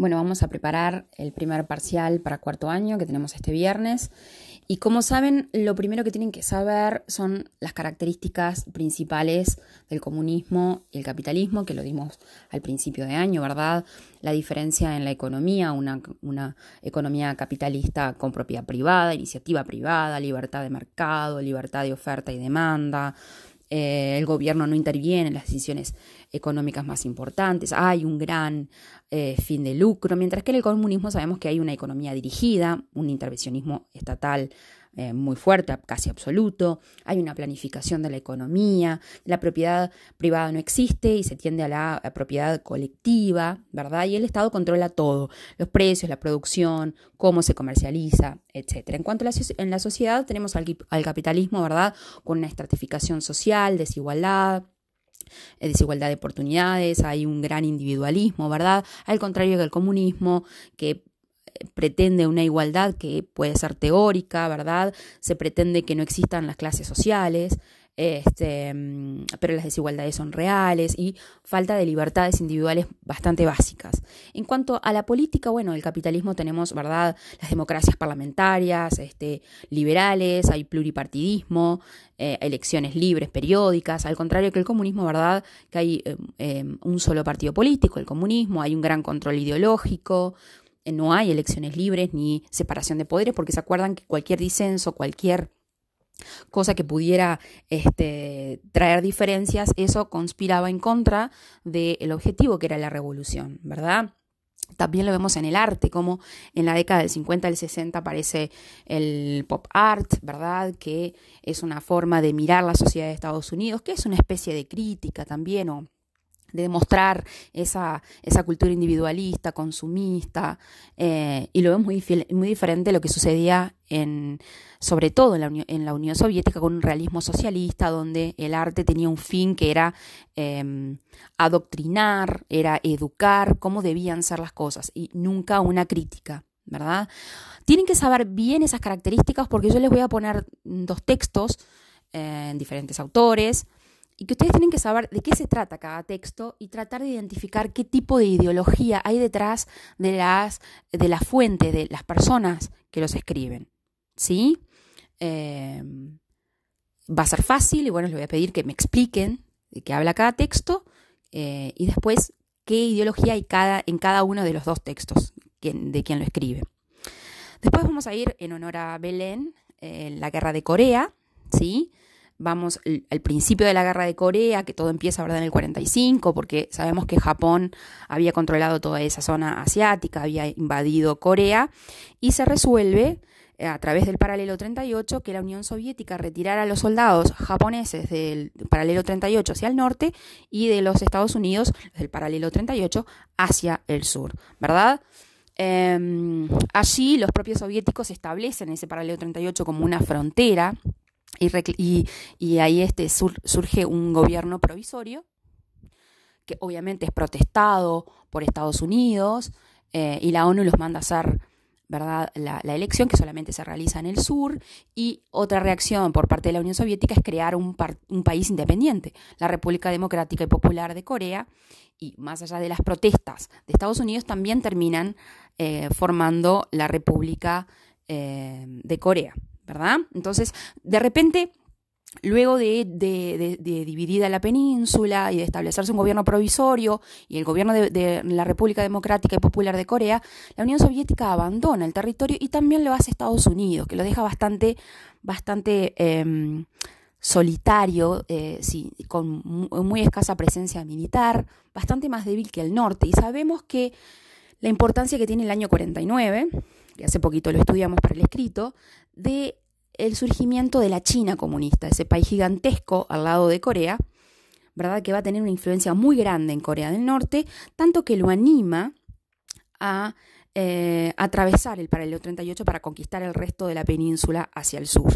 Bueno, vamos a preparar el primer parcial para cuarto año que tenemos este viernes. Y como saben, lo primero que tienen que saber son las características principales del comunismo y el capitalismo, que lo dimos al principio de año, ¿verdad? La diferencia en la economía, una, una economía capitalista con propiedad privada, iniciativa privada, libertad de mercado, libertad de oferta y demanda, eh, el gobierno no interviene en las decisiones económicas más importantes, hay un gran eh, fin de lucro, mientras que en el comunismo sabemos que hay una economía dirigida, un intervencionismo estatal eh, muy fuerte, casi absoluto, hay una planificación de la economía, la propiedad privada no existe y se tiende a la propiedad colectiva, ¿verdad? Y el Estado controla todo, los precios, la producción, cómo se comercializa, etc. En cuanto a la, en la sociedad, tenemos al, al capitalismo, ¿verdad? Con una estratificación social, desigualdad, eh, desigualdad de oportunidades, hay un gran individualismo, ¿verdad? Al contrario del comunismo, que pretende una igualdad que puede ser teórica, ¿verdad? Se pretende que no existan las clases sociales, este, pero las desigualdades son reales y falta de libertades individuales bastante básicas. En cuanto a la política, bueno, el capitalismo tenemos, ¿verdad? Las democracias parlamentarias, este, liberales, hay pluripartidismo, eh, elecciones libres, periódicas, al contrario que el comunismo, ¿verdad? Que hay em, em, un solo partido político, el comunismo, hay un gran control ideológico, eh, no hay elecciones libres ni separación de poderes, porque se acuerdan que cualquier disenso, cualquier cosa que pudiera este, traer diferencias, eso conspiraba en contra del objetivo que era la revolución, ¿verdad? También lo vemos en el arte, como en la década del 50 al 60 aparece el pop art, ¿verdad? Que es una forma de mirar la sociedad de Estados Unidos, que es una especie de crítica también, de demostrar esa, esa cultura individualista, consumista, eh, y lo vemos muy, muy diferente a lo que sucedía en, sobre todo en la, Unión, en la Unión Soviética, con un realismo socialista, donde el arte tenía un fin que era em, adoctrinar, era educar cómo debían ser las cosas, y nunca una crítica, ¿verdad? Tienen que saber bien esas características porque yo les voy a poner dos textos eh, en diferentes autores, y que ustedes tienen que saber de qué se trata cada texto y tratar de identificar qué tipo de ideología hay detrás de las de la fuente de las personas que los escriben. ¿Sí? Eh, va a ser fácil y bueno, les voy a pedir que me expliquen de qué habla cada texto eh, y después qué ideología hay cada, en cada uno de los dos textos de quien lo escribe. Después vamos a ir en honor a Belén, en la guerra de Corea, ¿sí? Vamos al principio de la guerra de Corea, que todo empieza ¿verdad? en el 45, porque sabemos que Japón había controlado toda esa zona asiática, había invadido Corea, y se resuelve eh, a través del paralelo 38 que la Unión Soviética retirara a los soldados japoneses del paralelo 38 hacia el norte y de los Estados Unidos del paralelo 38 hacia el sur, ¿verdad? Eh, allí los propios soviéticos establecen ese paralelo 38 como una frontera y, ahí este surge un gobierno provisorio, que obviamente es protestado por Estados Unidos, eh, y la ONU los manda a hacer ¿verdad? La, elección que solamente se realiza en el sur y otra reacción por parte de la Unión Soviética es crear un, un, país independiente, la República Democrática y Popular de Corea y más allá de las protestas de Estados Unidos también terminan eh, formando la República eh, de Corea. ¿Verdad? Entonces, de repente, luego de, dividida la península y de establecerse un gobierno provisorio y el gobierno de, la República Democrática y Popular de Corea, la Unión Soviética abandona el territorio y también lo hace Estados Unidos, que lo deja bastante, bastante em, solitario, eh, sí, con muy escasa presencia militar, bastante más débil que el norte. Y sabemos que la importancia que tiene el año 49, que hace poquito lo estudiamos para el escrito, de el surgimiento de la China comunista, ese país gigantesco al lado de Corea, ¿verdad? Que va a tener una influencia muy grande en Corea del Norte, tanto que lo anima a eh, atravesar el paralelo 38 para conquistar el resto de la península hacia el sur.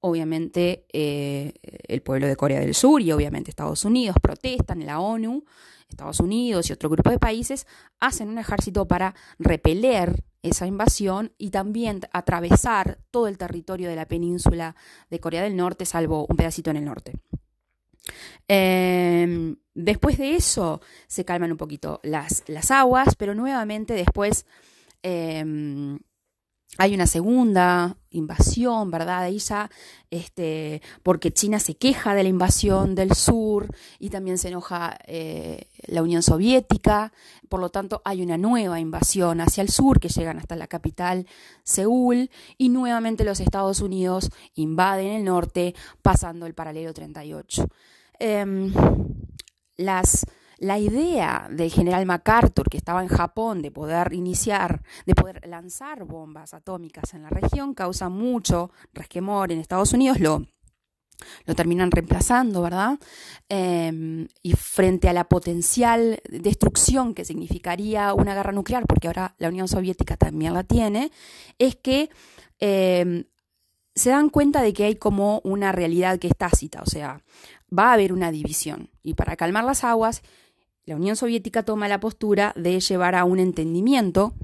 Obviamente eh, el pueblo de Corea del Sur y obviamente Estados Unidos protestan, la ONU, Estados Unidos y otro grupo de países hacen un ejército para repeler esa invasión y también atravesar todo el territorio de la península de Corea del Norte, salvo un pedacito en el norte. Em, después de eso se calman un poquito las, las aguas, pero nuevamente después em, hay una segunda invasión, ¿verdad? Ahí ya, este, porque China se queja de la invasión del sur y también se enoja eh, la Unión Soviética, por lo tanto hay una nueva invasión hacia el sur que llegan hasta la capital Seúl y nuevamente los Estados Unidos invaden el norte pasando el paralelo 38. Em, las la idea del general MacArthur, que estaba en Japón, de poder iniciar, de poder lanzar bombas atómicas en la región, causa mucho resquemor en Estados Unidos, lo, lo terminan reemplazando, ¿verdad? Em, y frente a la potencial destrucción que significaría una guerra nuclear, porque ahora la Unión Soviética también la tiene, es que em, se dan cuenta de que hay como una realidad que es tácita, o sea, va a haber una división. Y para calmar las aguas la Unión Soviética toma la postura de llevar a un entendimiento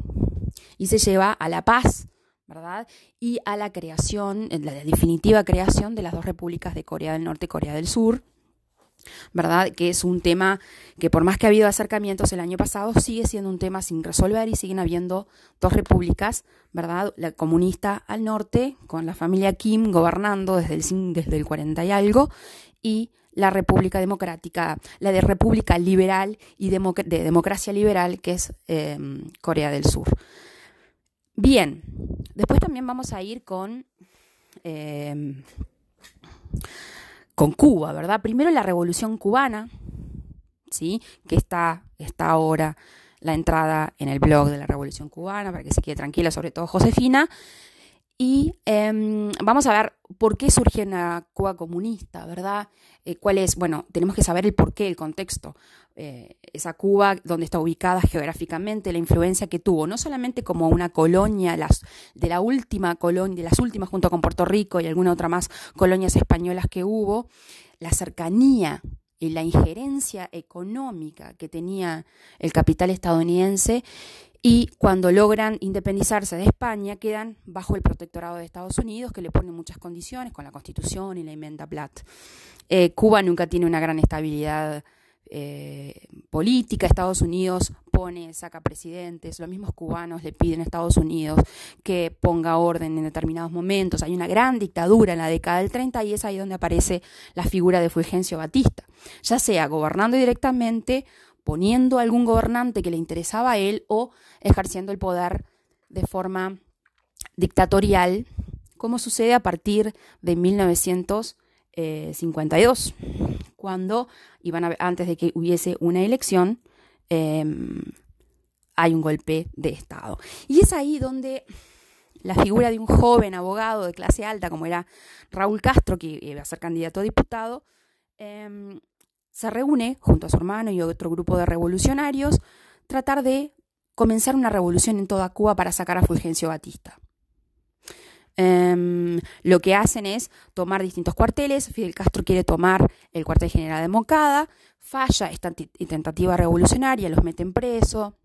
y se lleva a la paz, ¿verdad? Y a la creación, la definitiva creación de las dos repúblicas de Corea del Norte y Corea del Sur, ¿verdad? Que es un tema que por más que ha habido acercamientos el año pasado, sigue siendo un tema sin resolver y siguen habiendo dos repúblicas, ¿verdad? La comunista al norte, con la familia Kim gobernando desde el, desde el 40 y algo, y la República Democrática, la de República Liberal y de Democracia Liberal, que es em, Corea del Sur. Bien, después también vamos a ir con, em, con Cuba, ¿verdad? Primero la Revolución Cubana, ¿sí? Que está, está ahora la entrada en el blog de la Revolución Cubana, para que se quede tranquila, sobre todo Josefina. Y em, vamos a ver por qué surge una Cuba comunista, ¿verdad? Eh, ¿Cuál es? Bueno, tenemos que saber el porqué, el contexto. Eh, esa Cuba, donde está ubicada geográficamente, la influencia que tuvo, no solamente como una colonia, las, de la última colonia, de las últimas junto con Puerto Rico y alguna otra más colonias españolas que hubo, la cercanía y la injerencia económica que tenía el capital estadounidense y cuando logran independizarse de España quedan bajo el protectorado de Estados Unidos que le ponen muchas condiciones con la Constitución y la enmienda Platt. Eh, Cuba nunca tiene una gran estabilidad eh, política, Estados Unidos pone, saca presidentes, los mismos cubanos le piden a Estados Unidos que ponga orden en determinados momentos, hay una gran dictadura en la década del 30 y es ahí donde aparece la figura de Fulgencio Batista, ya sea gobernando directamente poniendo a algún gobernante que le interesaba a él o ejerciendo el poder de forma dictatorial, como sucede a partir de 1952, cuando iban a, antes de que hubiese una elección, em, hay un golpe de Estado. Y es ahí donde la figura de un joven abogado de clase alta, como era Raúl Castro, que iba a ser candidato a diputado, em, se reúne junto a su hermano y otro grupo de revolucionarios tratar de comenzar una revolución en toda Cuba para sacar a Fulgencio Batista. Em, lo que hacen es tomar distintos cuarteles. Fidel Castro quiere tomar el cuartel general de Moncada, falla esta tentativa revolucionaria, los meten preso.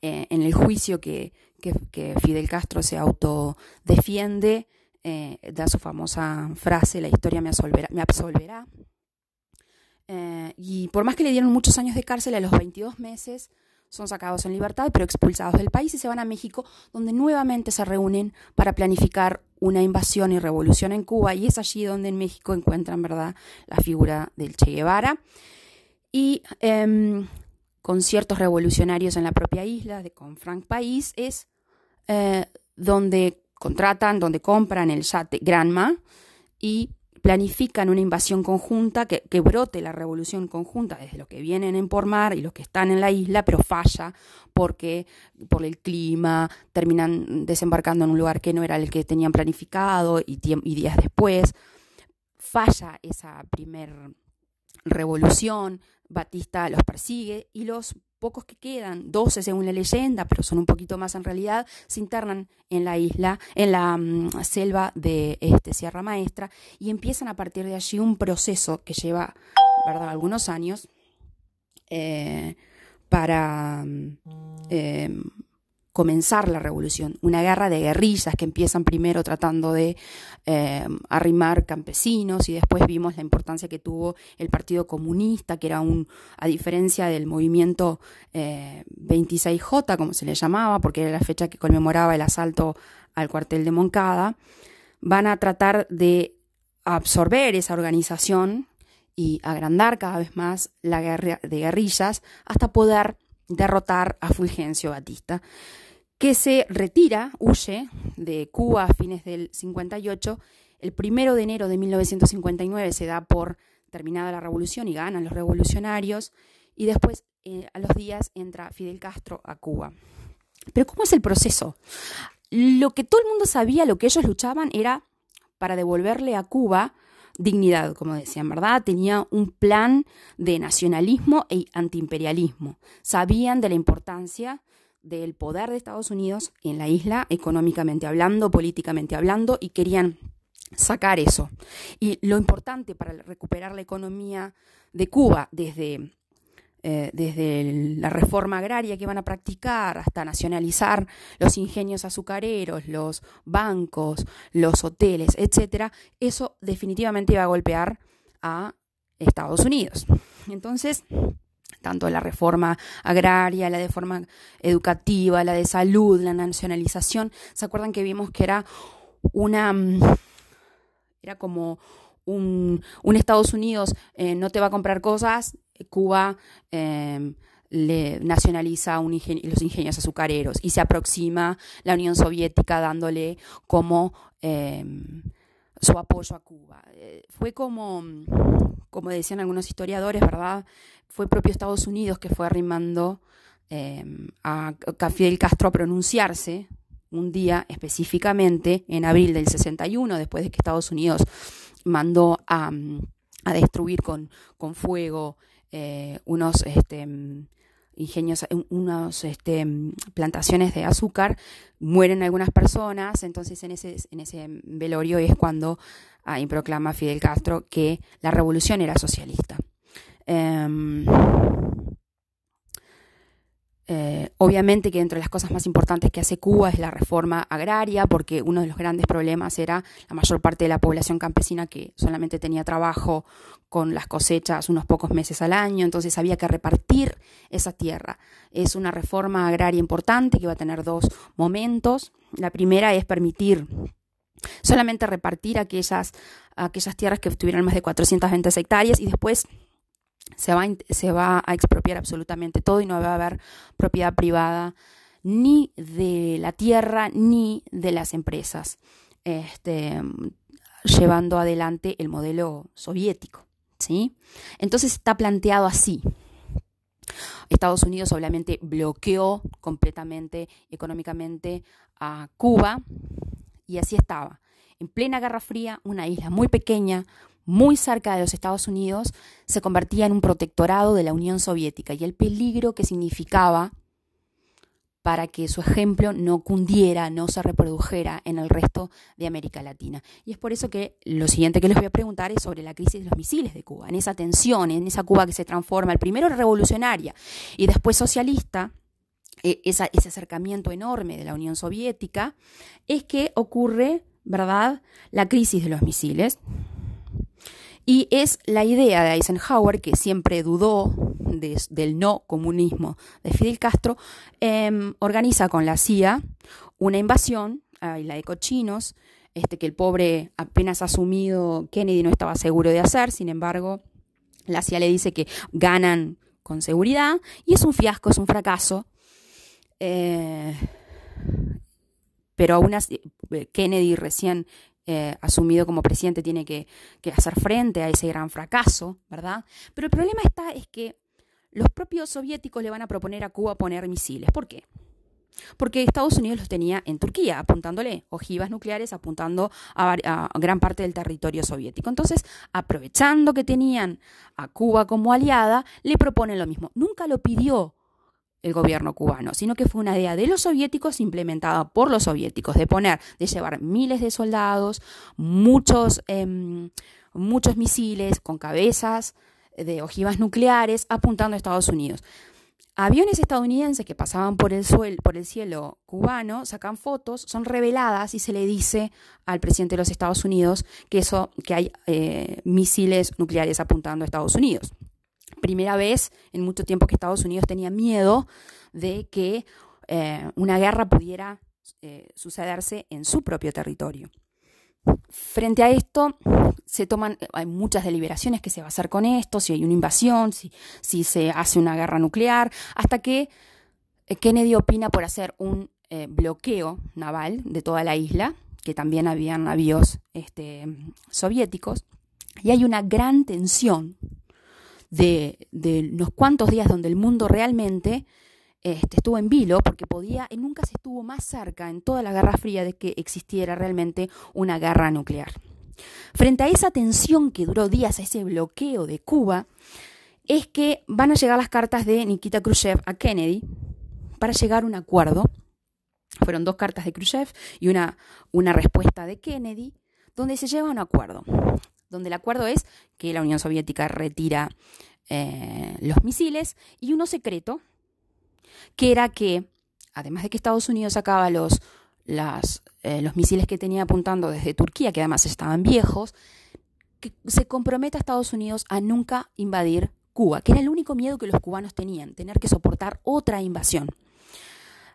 Eh, en el juicio que, Fidel Castro se autodefiende, eh, da su famosa frase, la historia me absolverá. Eh, y por más que le dieron muchos años de cárcel, a los 22 meses son sacados en libertad, pero expulsados del país y se van a México, donde nuevamente se reúnen para planificar una invasión y revolución en Cuba. Y es allí donde en México encuentran, ¿verdad?, la figura del Che Guevara. Y em, con ciertos revolucionarios en la propia isla, de con Frank País, es eh, donde contratan, donde compran el yate Granma y planifican una invasión conjunta, que, brote la revolución conjunta desde los que vienen en por mar y los que están en la isla, pero falla porque por el clima terminan desembarcando en un lugar que no era el que tenían planificado y, y días después. Falla esa primer revolución, Batista los persigue y los pocos que quedan, 12 según la leyenda, pero son un poquito más en realidad, se internan en la isla, en la mm, selva de este, Sierra Maestra y empiezan a partir de allí un proceso que lleva ¿verdad? algunos años eh, para mm, em, comenzar la revolución, una guerra de guerrillas que empiezan primero tratando de eh, arrimar campesinos y después vimos la importancia que tuvo el Partido Comunista, que era un, a diferencia del movimiento 26J, como se le llamaba, porque era la fecha que conmemoraba el asalto al cuartel de Moncada, van a tratar de absorber esa organización y agrandar cada vez más la guerra de guerrillas hasta poder derrotar a Fulgencio Batista que se retira, huye de Cuba a fines del 58. El primero de enero de 1959 se da por terminada la revolución y ganan los revolucionarios. Y después, eh, a los días, entra Fidel Castro a Cuba. Pero ¿cómo es el proceso? Lo que todo el mundo sabía, lo que ellos luchaban era para devolverle a Cuba dignidad, como decían, ¿verdad? Tenía un plan de nacionalismo e antiimperialismo. Sabían de la importancia del poder de Estados Unidos en la isla, económicamente hablando, políticamente hablando, y querían sacar eso. Y lo importante para recuperar la economía de Cuba desde, eh, desde la reforma agraria que van a practicar hasta nacionalizar los ingenios azucareros, los bancos, los hoteles, etcétera, eso definitivamente iba a golpear a Estados Unidos. Entonces, tanto la reforma agraria, la de forma educativa, la de salud, la nacionalización. ¿Se acuerdan que vimos que era una... Mm, era como un, Estados Unidos eh, no te va a comprar cosas, Cuba em, le nacionaliza los ingenios azucareros y se aproxima la Unión Soviética dándole como em, su apoyo a Cuba. Eh, fue como, como decían algunos historiadores, ¿verdad? fue propio Estados Unidos que fue arrimando em, a Fidel Castro a pronunciarse un día específicamente en abril del 61, después de que Estados Unidos mandó a, destruir con, con fuego eh, unos este, ingenios, unas este, plantaciones de azúcar, mueren algunas personas, entonces en ese, en ese velorio es cuando ahí proclama Fidel Castro que la revolución era socialista. Em, eh, obviamente que entre las cosas más importantes que hace Cuba es la reforma agraria, porque uno de los grandes problemas era la mayor parte de la población campesina que solamente tenía trabajo con las cosechas unos pocos meses al año, entonces había que repartir esa tierra. Es una reforma agraria importante que va a tener dos momentos. La primera es permitir solamente repartir aquellas, aquellas tierras que tuvieran más de 420 hectáreas y después se va, se va a expropiar absolutamente todo y no va a haber propiedad privada ni de la tierra ni de las empresas, este, llevando adelante el modelo soviético. ¿sí? Entonces está planteado así. Estados Unidos obviamente bloqueó completamente económicamente a Cuba y así estaba. En plena Guerra Fría, una isla muy pequeña, muy cerca de los Estados Unidos, se convertía en un protectorado de la Unión Soviética y el peligro que significaba para que su ejemplo no cundiera, no se reprodujera en el resto de América Latina. Y es por eso que lo siguiente que les voy a preguntar es sobre la crisis de los misiles de Cuba, en esa tensión, en esa Cuba que se transforma, el primero revolucionaria y después socialista, e, ese acercamiento enorme de la Unión Soviética, es que ocurre, ¿verdad?, la crisis de los misiles, y es la idea de Eisenhower, que siempre dudó del no comunismo de Fidel Castro, em, organiza con la CIA una invasión a la de cochinos, este, que el pobre apenas asumido Kennedy no estaba seguro de hacer, sin embargo, la CIA le dice que ganan con seguridad y es un fiasco, es un fracaso. Eh, pero aún así, Kennedy recién eh, asumido como presidente tiene que, hacer frente a ese gran fracaso, ¿verdad? Pero el problema está es que los propios soviéticos le van a proponer a Cuba poner misiles. ¿Por qué? Porque Estados Unidos los tenía en Turquía, apuntándole ojivas nucleares, apuntando a, a, gran parte del territorio soviético. Entonces, aprovechando que tenían a Cuba como aliada, le proponen lo mismo. Nunca lo pidió el gobierno cubano, sino que fue una idea de los soviéticos implementada por los soviéticos, de poner, de llevar miles de soldados, muchos, em, muchos misiles con cabezas de ojivas nucleares apuntando a Estados Unidos. aviones estadounidenses que pasaban por el, por el cielo cubano sacan fotos, son reveladas y se le dice al presidente de los Estados Unidos que, eso, que hay eh, misiles nucleares apuntando a Estados Unidos. Primera vez en mucho tiempo que Estados Unidos tenía miedo de que eh, una guerra pudiera eh, sucederse en su propio territorio. Frente a esto, se toman, hay muchas deliberaciones que se va a hacer con esto, si hay una invasión, si, se hace una guerra nuclear, hasta que eh, Kennedy opina por hacer un bloqueo naval de toda la isla, que también habían navíos este, soviéticos, y hay una gran tensión de, de unos cuantos días donde el mundo realmente este, estuvo en vilo porque podía, nunca se estuvo más cerca en toda la Guerra Fría de que existiera realmente una guerra nuclear. Frente a esa tensión que duró días, a ese bloqueo de Cuba, es que van a llegar las cartas de Nikita Khrushchev a Kennedy para llegar a un acuerdo. Fueron dos cartas de Khrushchev y una, una respuesta de Kennedy, donde se lleva a un acuerdo. Donde el acuerdo es que la Unión Soviética retira eh, los misiles y uno secreto que era que, además de que Estados Unidos sacaba los, eh, los misiles que tenía apuntando desde Turquía, que además estaban viejos, que se comprometa a Estados Unidos a nunca invadir Cuba, que era el único miedo que los cubanos tenían, tener que soportar otra invasión.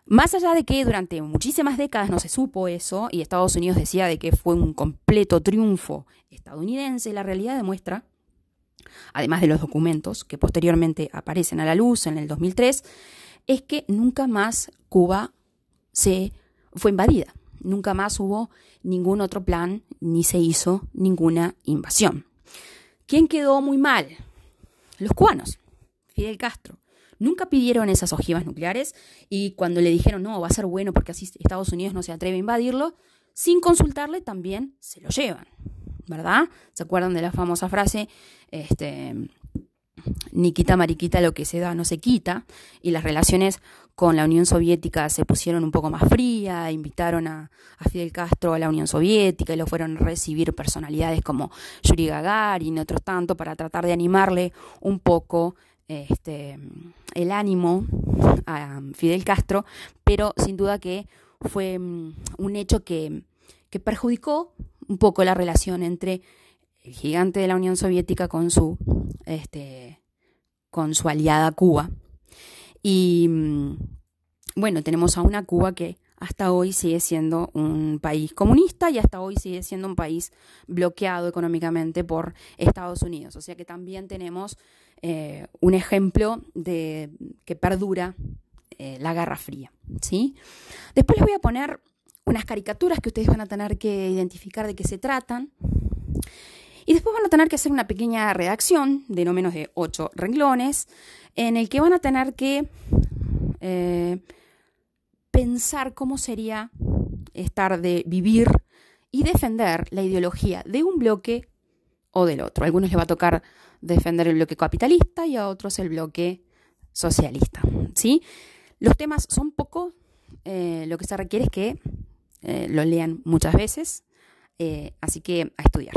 Más allá de que durante muchísimas décadas no se supo eso y Estados Unidos decía de que fue un completo triunfo estadounidense, la realidad demuestra, además de los documentos que posteriormente aparecen a la luz en el 2003, es que nunca más Cuba se fue invadida. Nunca más hubo ningún otro plan ni se hizo ninguna invasión. ¿Quién quedó muy mal? Los cubanos, Fidel Castro. Nunca pidieron esas ojivas nucleares y cuando le dijeron no, va a ser bueno porque así Estados Unidos no se atreve a invadirlo, sin consultarle también se lo llevan, ¿verdad? ¿Se acuerdan de la famosa frase? Este, Nikita Mariquita lo que se da no se quita, y las relaciones con la Unión Soviética se pusieron un poco más frías, invitaron a, Fidel Castro a la Unión Soviética y lo fueron a recibir personalidades como Yuri Gagarin y otros tanto para tratar de animarle un poco este, el ánimo a Fidel Castro, pero sin duda que fue mm, un hecho que, que perjudicó un poco la relación entre el gigante de la Unión Soviética con su este, con su aliada Cuba. Y mm, bueno, tenemos a una Cuba que hasta hoy sigue siendo un país comunista y hasta hoy sigue siendo un país bloqueado económicamente por Estados Unidos. O sea que también tenemos eh, un ejemplo de que perdura eh, la Guerra Fría. ¿sí? Después les voy a poner unas caricaturas que ustedes van a tener que identificar de qué se tratan. Y después van a tener que hacer una pequeña redacción de no menos de ocho renglones, en el que van a tener que eh, pensar cómo sería estar de vivir y defender la ideología de un bloque o del otro. A algunos les va a tocar defender el bloque capitalista y a otros el bloque socialista. ¿sí? Los temas son poco, eh, lo que se requiere es que eh, lo lean muchas veces, así que a estudiar.